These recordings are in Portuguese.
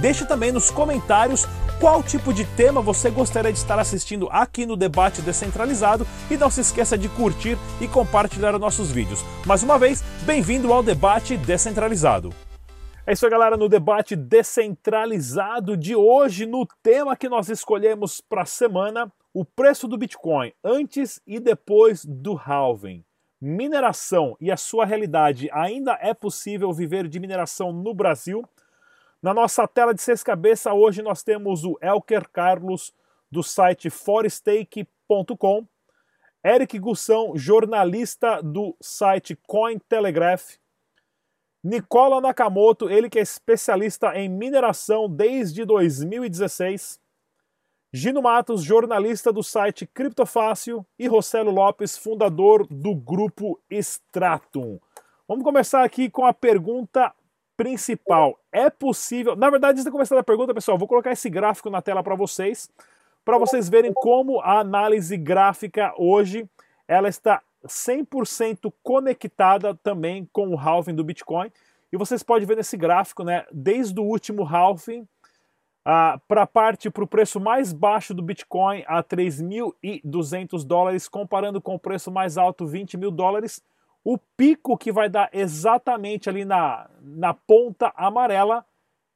Deixe também nos comentários qual tipo de tema você gostaria de estar assistindo aqui no Debate Descentralizado e não se esqueça de curtir e compartilhar os nossos vídeos. Mais uma vez, bem-vindo ao Debate Descentralizado. É isso aí, galera, no debate descentralizado de hoje, no tema que nós escolhemos para a semana, o preço do Bitcoin antes e depois do halving. Mineração e a sua realidade. Ainda é possível viver de mineração no Brasil? Na nossa tela de seis cabeças, hoje nós temos o Elker Carlos, do site forestake.com, Eric Gussão, jornalista do site Cointelegraph, Nicola Nakamoto, ele que é especialista em mineração desde 2016, Gino Matos, jornalista do site Criptofácil, e Rossello Lopes, fundador do grupo Stratum. Vamos começar aqui com a pergunta principal. É possível. Na verdade, antes de começar a pergunta, pessoal, vou colocar esse gráfico na tela para vocês, para vocês verem como a análise gráfica hoje ela está 100% conectada também com o halving do Bitcoin. E vocês podem ver nesse gráfico, né, desde o último halving ah, para a parte para o preço mais baixo do Bitcoin a 3.200 dólares, comparando com o preço mais alto 20 mil dólares o pico que vai dar exatamente ali na, na ponta amarela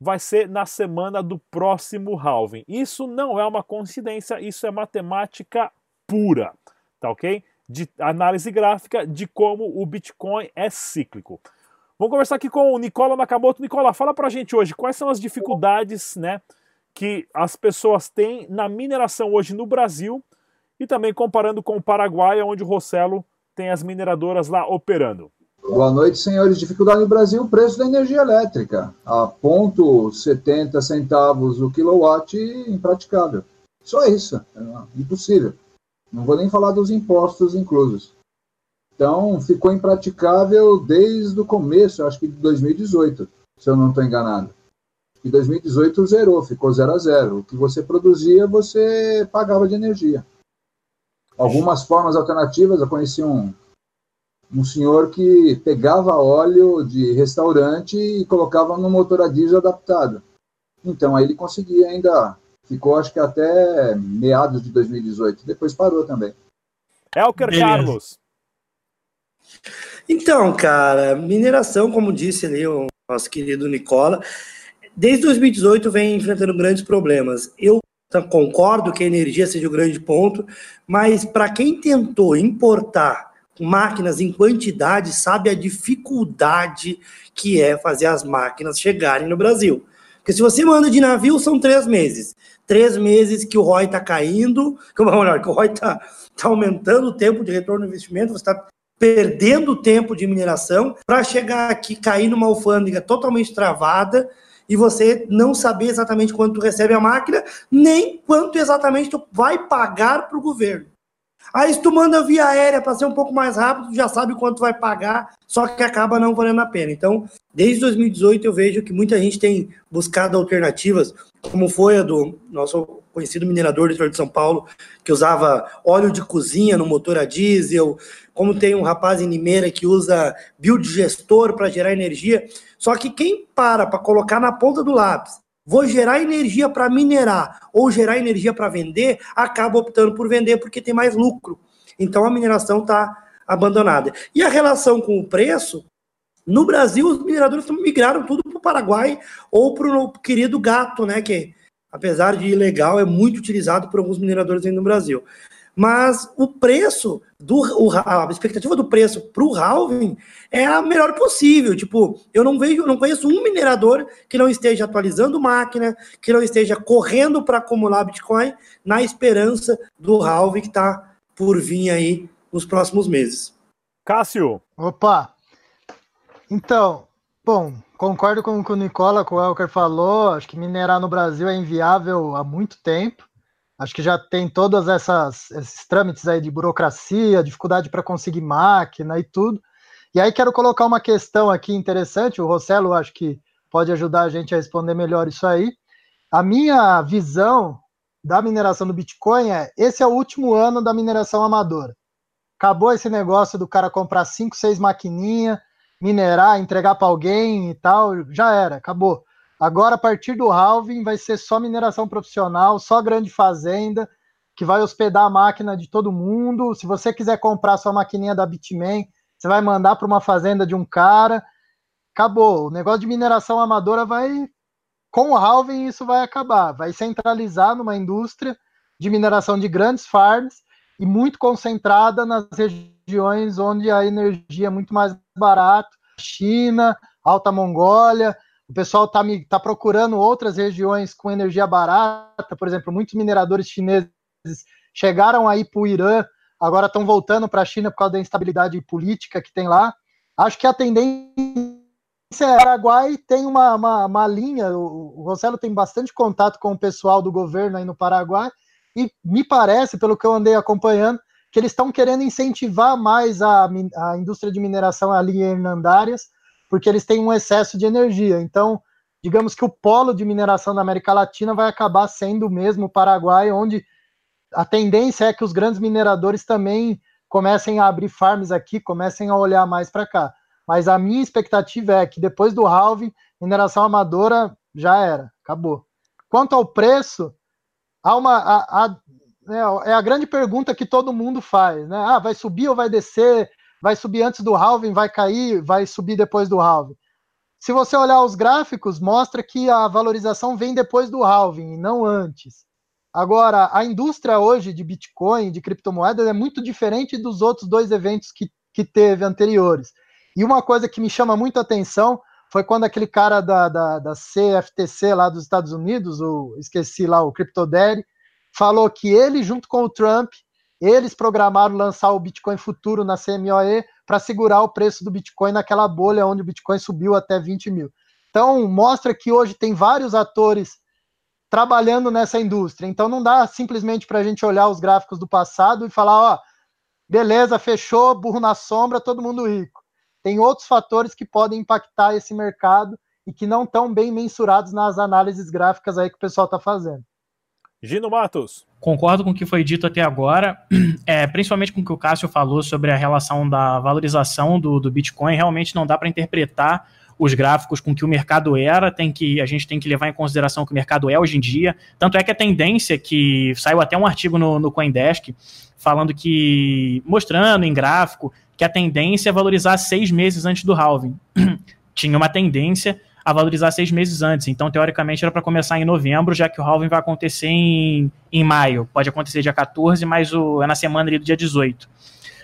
vai ser na semana do próximo halving. Isso não é uma coincidência, isso é matemática pura, tá ok? De análise gráfica de como o Bitcoin é cíclico. Vamos conversar aqui com o Nicola Nakamoto. Nicola, fala pra gente hoje quais são as dificuldades né, que as pessoas têm na mineração hoje no Brasil e também comparando com o Paraguai, onde o Rossello tem as mineradoras lá operando. Boa noite, senhores. Dificuldade no Brasil, preço da energia elétrica. A ponto 70 centavos o quilowatt, impraticável. Só isso. É impossível. Não vou nem falar dos impostos inclusos. Então, ficou impraticável desde o começo, acho que de 2018, se eu não estou enganado. Em 2018 zerou, ficou zero a zero. O que você produzia, você pagava de energia algumas formas alternativas. Eu conheci um, um senhor que pegava óleo de restaurante e colocava no motor a diesel adaptado. Então, aí ele conseguia ainda, ficou acho que até meados de 2018, depois parou também. Elker Beleza. Carlos. Então, cara, mineração, como disse ali o nosso querido Nicola, desde 2018 vem enfrentando grandes problemas. Eu então, concordo que a energia seja o grande ponto, mas para quem tentou importar máquinas em quantidade, sabe a dificuldade que é fazer as máquinas chegarem no Brasil. Porque se você manda de navio, são três meses. Três meses que o ROI está caindo, que, melhor, que o ROI está tá aumentando o tempo de retorno do investimento, você está perdendo tempo de mineração para chegar aqui, cair numa alfândega totalmente travada e você não saber exatamente quanto recebe a máquina, nem quanto exatamente tu vai pagar para o governo. Aí se tu manda via aérea para ser um pouco mais rápido, tu já sabe quanto vai pagar, só que acaba não valendo a pena. Então, desde 2018 eu vejo que muita gente tem buscado alternativas, como foi a do nosso conhecido minerador do de São Paulo, que usava óleo de cozinha no motor a diesel, como tem um rapaz em Limeira que usa biodigestor para gerar energia. Só que quem para para colocar na ponta do lápis, vou gerar energia para minerar ou gerar energia para vender, acaba optando por vender porque tem mais lucro. Então a mineração está abandonada. E a relação com o preço, no Brasil, os mineradores migraram tudo para o Paraguai ou para o querido gato, né? Que apesar de ilegal, é muito utilizado por alguns mineradores ainda no Brasil. Mas o preço, do, o, a expectativa do preço para o halving é a melhor possível. Tipo, eu não vejo, não conheço um minerador que não esteja atualizando máquina, que não esteja correndo para acumular Bitcoin na esperança do halving que está por vir aí nos próximos meses. Cássio. Opa! Então, bom, concordo com o Nicola, com o Elker falou. Acho que minerar no Brasil é inviável há muito tempo. Acho que já tem todas essas esses trâmites aí de burocracia, dificuldade para conseguir máquina e tudo. E aí quero colocar uma questão aqui interessante, o Rossello acho que pode ajudar a gente a responder melhor isso aí. A minha visão da mineração do Bitcoin é: esse é o último ano da mineração amadora. Acabou esse negócio do cara comprar cinco, seis maquininhas, minerar, entregar para alguém e tal, já era, acabou. Agora, a partir do halving, vai ser só mineração profissional, só grande fazenda, que vai hospedar a máquina de todo mundo. Se você quiser comprar sua maquininha da Bitmain, você vai mandar para uma fazenda de um cara. Acabou. O negócio de mineração amadora vai. Com o halving, isso vai acabar. Vai centralizar numa indústria de mineração de grandes farms e muito concentrada nas regiões onde a energia é muito mais barata China, Alta Mongólia. O pessoal está tá procurando outras regiões com energia barata, por exemplo, muitos mineradores chineses chegaram aí para o Irã agora estão voltando para a China por causa da instabilidade política que tem lá. Acho que a tendência é Paraguai tem uma, uma, uma linha, o, o Rossello tem bastante contato com o pessoal do governo aí no Paraguai, e me parece, pelo que eu andei acompanhando, que eles estão querendo incentivar mais a, a indústria de mineração ali em Hernandárias, porque eles têm um excesso de energia. Então, digamos que o polo de mineração da América Latina vai acabar sendo mesmo o Paraguai, onde a tendência é que os grandes mineradores também comecem a abrir farms aqui, comecem a olhar mais para cá. Mas a minha expectativa é que depois do halving, mineração amadora já era, acabou. Quanto ao preço, há uma, a, é, é a grande pergunta que todo mundo faz, né? Ah, vai subir ou vai descer? Vai subir antes do halving, vai cair, vai subir depois do halving. Se você olhar os gráficos, mostra que a valorização vem depois do halving e não antes. Agora, a indústria hoje de Bitcoin, de criptomoedas, é muito diferente dos outros dois eventos que, que teve anteriores. E uma coisa que me chama muito a atenção foi quando aquele cara da, da, da CFTC lá dos Estados Unidos, o, esqueci lá, o CryptoDaddy, falou que ele, junto com o Trump, eles programaram lançar o Bitcoin futuro na CMOE para segurar o preço do Bitcoin naquela bolha onde o Bitcoin subiu até 20 mil. Então, mostra que hoje tem vários atores trabalhando nessa indústria. Então não dá simplesmente para a gente olhar os gráficos do passado e falar, ó, beleza, fechou, burro na sombra, todo mundo rico. Tem outros fatores que podem impactar esse mercado e que não estão bem mensurados nas análises gráficas aí que o pessoal está fazendo. Gino Matos. Concordo com o que foi dito até agora, é, principalmente com o que o Cássio falou sobre a relação da valorização do, do Bitcoin. Realmente não dá para interpretar os gráficos com que o mercado era, tem que a gente tem que levar em consideração o que o mercado é hoje em dia. Tanto é que a tendência que saiu até um artigo no, no CoinDesk falando que mostrando em gráfico que a tendência é valorizar seis meses antes do halving. Tinha uma tendência a valorizar seis meses antes. Então, teoricamente, era para começar em novembro, já que o halving vai acontecer em, em maio. Pode acontecer dia 14, mas o, é na semana ali do dia 18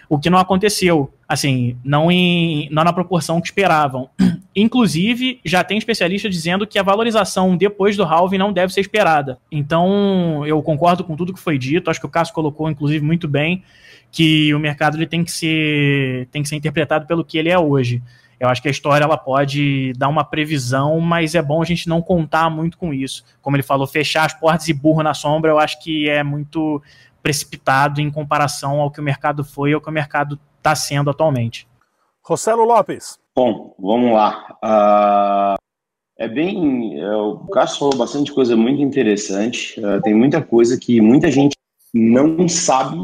o que não aconteceu, assim, não, em, não na proporção que esperavam. Inclusive, já tem especialista dizendo que a valorização depois do halving não deve ser esperada. Então, eu concordo com tudo que foi dito, acho que o Cássio colocou, inclusive, muito bem, que o mercado ele tem, que ser, tem que ser interpretado pelo que ele é hoje. Eu acho que a história ela pode dar uma previsão, mas é bom a gente não contar muito com isso. Como ele falou, fechar as portas e burro na sombra, eu acho que é muito precipitado em comparação ao que o mercado foi ou que o mercado está sendo atualmente. Rossello Lopes. Bom, vamos lá. Uh, é bem. Uh, o Cássio falou bastante coisa muito interessante. Uh, tem muita coisa que muita gente não sabe.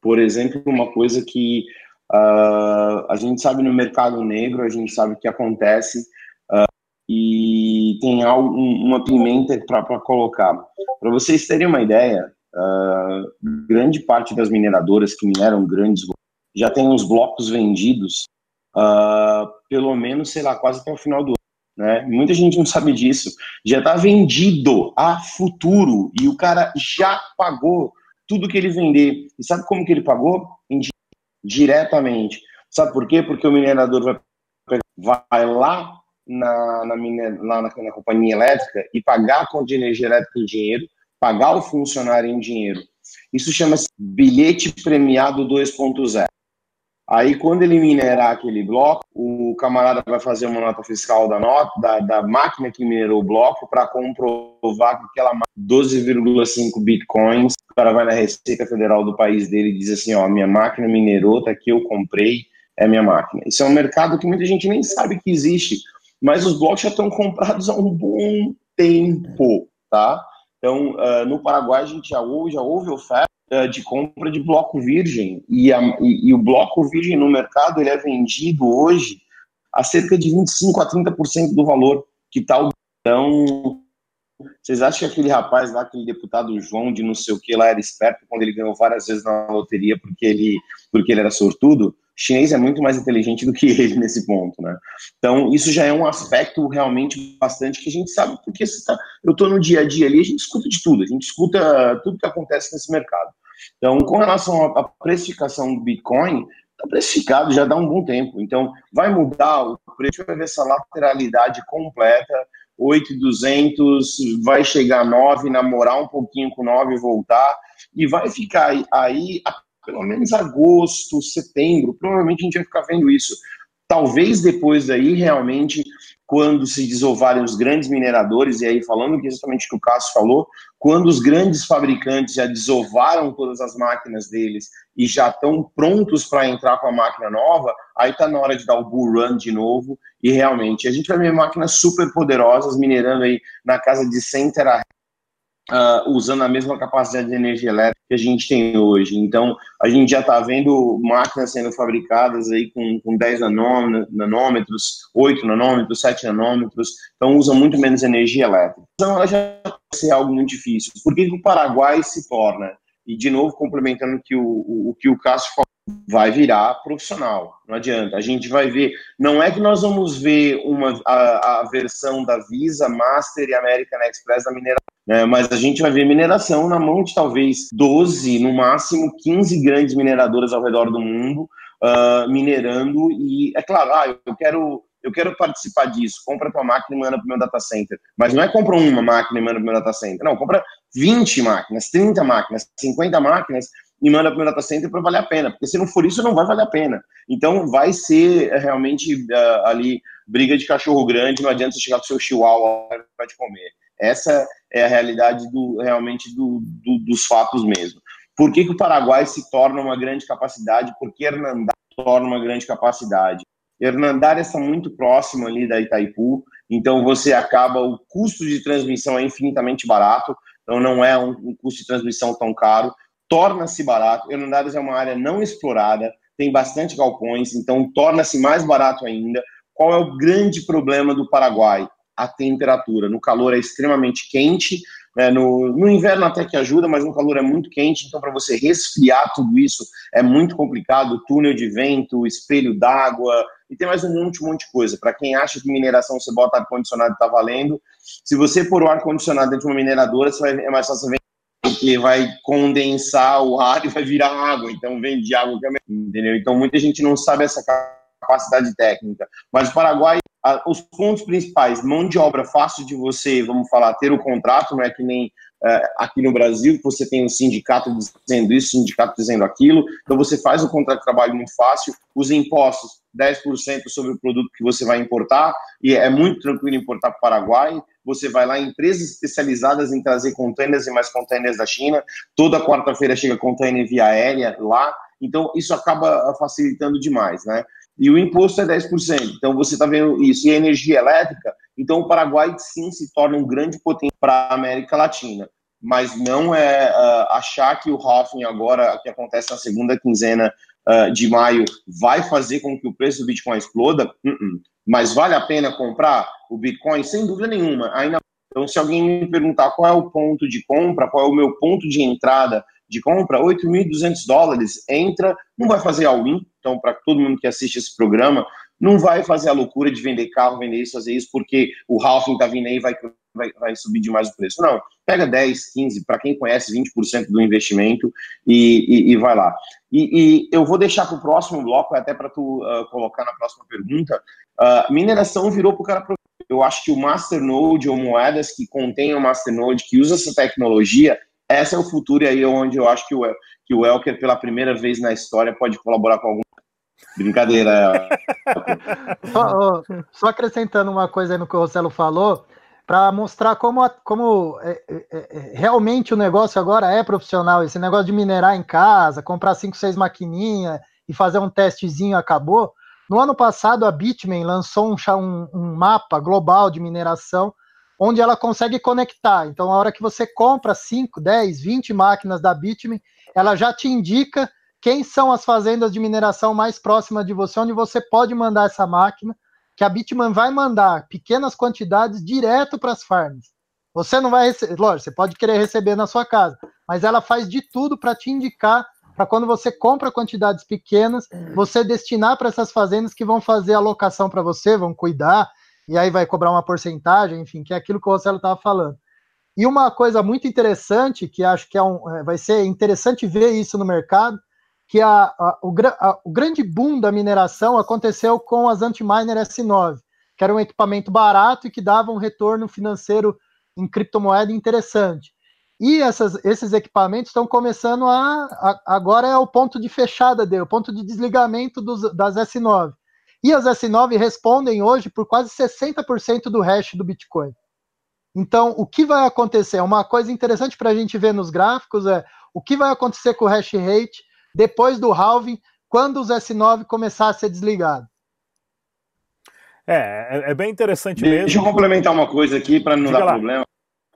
Por exemplo, uma coisa que a gente sabe no mercado negro, a gente sabe o que acontece e tem algo, uma pimenta para colocar. Para vocês terem uma ideia, Uh, grande parte das mineradoras que mineram grandes já tem os blocos vendidos, uh, pelo menos, sei lá, quase até o final do ano. Né? Muita gente não sabe disso. Já está vendido a futuro e o cara já pagou tudo que ele vender. E sabe como que ele pagou? Diretamente. Sabe por quê? Porque o minerador vai, vai lá na, na, lá na, na companhia elétrica e pagar a conta de energia elétrica em dinheiro pagar o funcionário em dinheiro. Isso chama-se bilhete premiado 2.0. Aí, quando ele minerar aquele bloco, o camarada vai fazer uma nota fiscal da nota da, da máquina que minerou o bloco para comprovar que aquela 12,5 bitcoins, o cara vai na Receita Federal do país dele e diz assim, ó, minha máquina minerou, tá aqui, eu comprei, é minha máquina. Isso é um mercado que muita gente nem sabe que existe, mas os blocos já estão comprados há um bom tempo, tá? Então, uh, no Paraguai, a gente já ouve, já houve oferta uh, de compra de bloco virgem. E, a, e, e, o bloco virgem no mercado ele é vendido hoje a cerca de 25% a 30% do valor que está o. Então, vocês acham que aquele rapaz lá, aquele deputado João de não sei o que lá, era esperto quando ele ganhou várias vezes na loteria porque ele, porque ele era sortudo? Chinês é muito mais inteligente do que ele nesse ponto, né? Então, isso já é um aspecto realmente bastante que a gente sabe, porque tá, eu estou no dia a dia ali, a gente escuta de tudo, a gente escuta tudo que acontece nesse mercado. Então, com relação à precificação do Bitcoin, está precificado já dá um bom tempo. Então, vai mudar o preço, vai ver essa lateralidade completa, 8,200, vai chegar a 9, namorar um pouquinho com 9 e voltar, e vai ficar aí pelo menos agosto, setembro, provavelmente a gente vai ficar vendo isso. Talvez depois daí, realmente, quando se desovarem os grandes mineradores, e aí falando exatamente o que o Cássio falou, quando os grandes fabricantes já desovaram todas as máquinas deles e já estão prontos para entrar com a máquina nova, aí está na hora de dar o bull run de novo, e realmente a gente vai ver máquinas super poderosas minerando aí na casa de 100 terahertz uh, usando a mesma capacidade de energia elétrica que a gente tem hoje. Então, a gente já está vendo máquinas sendo fabricadas aí com, com 10 nanômetros, 8 nanômetros, 7 nanômetros, então usa muito menos energia elétrica. Então, ela já vai ser algo muito difícil. Por que, que o Paraguai se torna? E, de novo, complementando que o, o, o que o Cássio falou, vai virar profissional. Não adianta. A gente vai ver. Não é que nós vamos ver uma, a, a versão da Visa, Master e American Express da mineração, né? mas a gente vai ver mineração na mão de talvez 12, no máximo 15 grandes mineradoras ao redor do mundo uh, minerando. E é claro, ah, eu quero. Eu quero participar disso. Compra tua máquina e manda para o meu data center. Mas não é compra uma máquina e manda para o meu data center. Não, compra 20 máquinas, 30 máquinas, 50 máquinas e manda para o meu data center para valer a pena, porque se não for isso, não vai valer a pena. Então, vai ser é, realmente uh, ali briga de cachorro grande, não adianta você chegar com seu chihuahua para te comer. Essa é a realidade do, realmente do, do, dos fatos mesmo. Por que, que o Paraguai se torna uma grande capacidade? Porque Hernandar torna uma grande capacidade. Hernandar está muito próximo ali da Itaipu, então você acaba, o custo de transmissão é infinitamente barato, então não é um, um custo de transmissão tão caro, torna-se barato. Hernandares é uma área não explorada, tem bastante galpões, então torna-se mais barato ainda. Qual é o grande problema do Paraguai? A temperatura. No calor é extremamente quente, né? no, no inverno até que ajuda, mas no calor é muito quente, então para você resfriar tudo isso é muito complicado. Túnel de vento, espelho d'água, e tem mais um monte, um monte de coisa. Para quem acha que mineração você bota ar-condicionado está valendo, se você pôr o ar-condicionado dentro de uma mineradora, você vai, é mais fácil você porque vai condensar o ar e vai virar água, então vem de água também, entendeu? Então muita gente não sabe essa capacidade técnica. Mas o Paraguai, os pontos principais, mão de obra fácil de você, vamos falar, ter o contrato, não é que nem uh, aqui no Brasil, que você tem um sindicato dizendo isso, sindicato dizendo aquilo, então você faz o contrato de trabalho muito fácil, os impostos, 10% sobre o produto que você vai importar, e é muito tranquilo importar para o Paraguai, você vai lá em empresas especializadas em trazer containers e mais containers da China, toda quarta-feira chega container via aérea lá, então isso acaba facilitando demais, né? E o imposto é 10%, então você está vendo isso. E a energia elétrica, então o Paraguai sim se torna um grande potência para a América Latina mas não é uh, achar que o Hoffman agora, que acontece na segunda quinzena uh, de maio, vai fazer com que o preço do Bitcoin exploda. Uh -uh. Mas vale a pena comprar o Bitcoin? Sem dúvida nenhuma. Ainda então, se alguém me perguntar qual é o ponto de compra, qual é o meu ponto de entrada de compra, 8.200 dólares, entra, não vai fazer all-in, então para todo mundo que assiste esse programa, não vai fazer a loucura de vender carro, vender isso, fazer isso, porque o halving está vindo aí e vai, vai, vai subir demais o preço. Não, pega 10, 15, para quem conhece, 20% do investimento e, e, e vai lá. E, e, eu vou deixar para o próximo bloco, até para tu uh, colocar na próxima pergunta, uh, mineração virou para o cara eu acho que o Masternode ou moedas que contêm o Masternode, que usa essa tecnologia, essa é o futuro e aí é onde eu acho que o, que o Elker, pela primeira vez na história, pode colaborar com algum Brincadeira. só, só, acrescentando uma coisa aí no que o Rossello falou, para mostrar como, como é, é, é, realmente o negócio agora é profissional. Esse negócio de minerar em casa, comprar 5, 6 maquininhas e fazer um testezinho acabou. No ano passado, a Bitmain lançou um, um mapa global de mineração onde ela consegue conectar. Então, a hora que você compra 5, 10, 20 máquinas da Bitmain, ela já te indica quem são as fazendas de mineração mais próximas de você, onde você pode mandar essa máquina, que a Bitmain vai mandar pequenas quantidades direto para as farms. Você não vai receber, lógico, você pode querer receber na sua casa, mas ela faz de tudo para te indicar para quando você compra quantidades pequenas, você destinar para essas fazendas que vão fazer a alocação para você, vão cuidar, e aí vai cobrar uma porcentagem, enfim, que é aquilo que o Rossello estava falando. E uma coisa muito interessante, que acho que é um, é, vai ser interessante ver isso no mercado, que a, a, o, a, o, grande boom da mineração aconteceu com as Antiminer S9, que era um equipamento barato e que dava um retorno financeiro em criptomoeda interessante. E essas, esses equipamentos estão começando a, Agora é o ponto de fechada dele, o ponto de desligamento dos, das S9. E as S9 respondem hoje por quase 60% do hash do Bitcoin. Então, o que vai acontecer? Uma coisa interessante para a gente ver nos gráficos é o que vai acontecer com o hash rate depois do halving, quando os S9 começar a ser desligados. É, é, é bem interessante Deixa mesmo. Deixa eu complementar uma coisa aqui para não Diga dar lá. problema.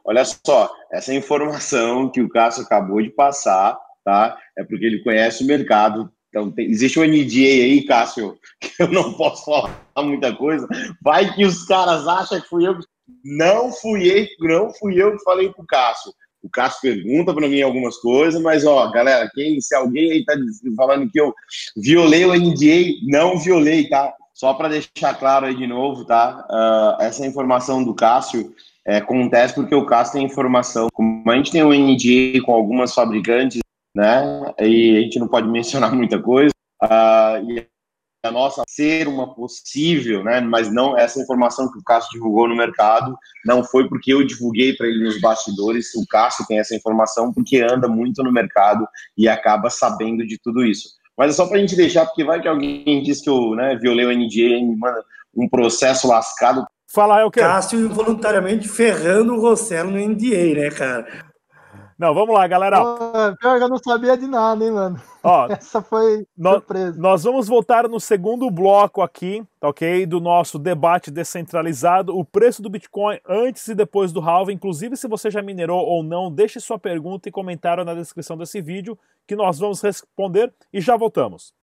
Olha só, essa informação que o Cássio acabou de passar, tá? É porque ele conhece o mercado, então, tem, existe um NDA aí, Cássio, que eu não posso falar muita coisa. Vai que os caras acham que fui eu. Não fui eu, não fui eu que falei pro Cássio. O Cássio pergunta para mim algumas coisas, mas ó, galera, quem, se alguém aí tá falando que eu violei o NDA, não violei, tá? Só para deixar claro aí de novo, tá? Uh, essa informação do Cássio é, acontece porque o Cássio tem informação. Como a gente tem um NDA com algumas fabricantes né? E a gente não pode mencionar muita coisa. Uh, e a nossa ser uma possível, né? Mas não essa informação que o Cássio divulgou no mercado não foi porque eu divulguei para ele nos bastidores. O Cássio tem essa informação porque anda muito no mercado e acaba sabendo de tudo isso. Mas é só para a gente deixar, porque vai que alguém diz que eu né, violei o NDA e me manda um processo lascado. Fala, é o quê? Cássio involuntariamente ferrando o Rossello no NDA, né, cara? Não, vamos lá, galera. pior que eu não sabia de nada, hein, mano. Ó, Essa foi nós, surpresa. Nós vamos voltar no segundo bloco aqui, tá ok? Do nosso debate descentralizado, o preço do Bitcoin antes e depois do halving. Inclusive, se você já minerou ou não, deixe sua pergunta e comentário na descrição desse vídeo que nós vamos responder e já voltamos.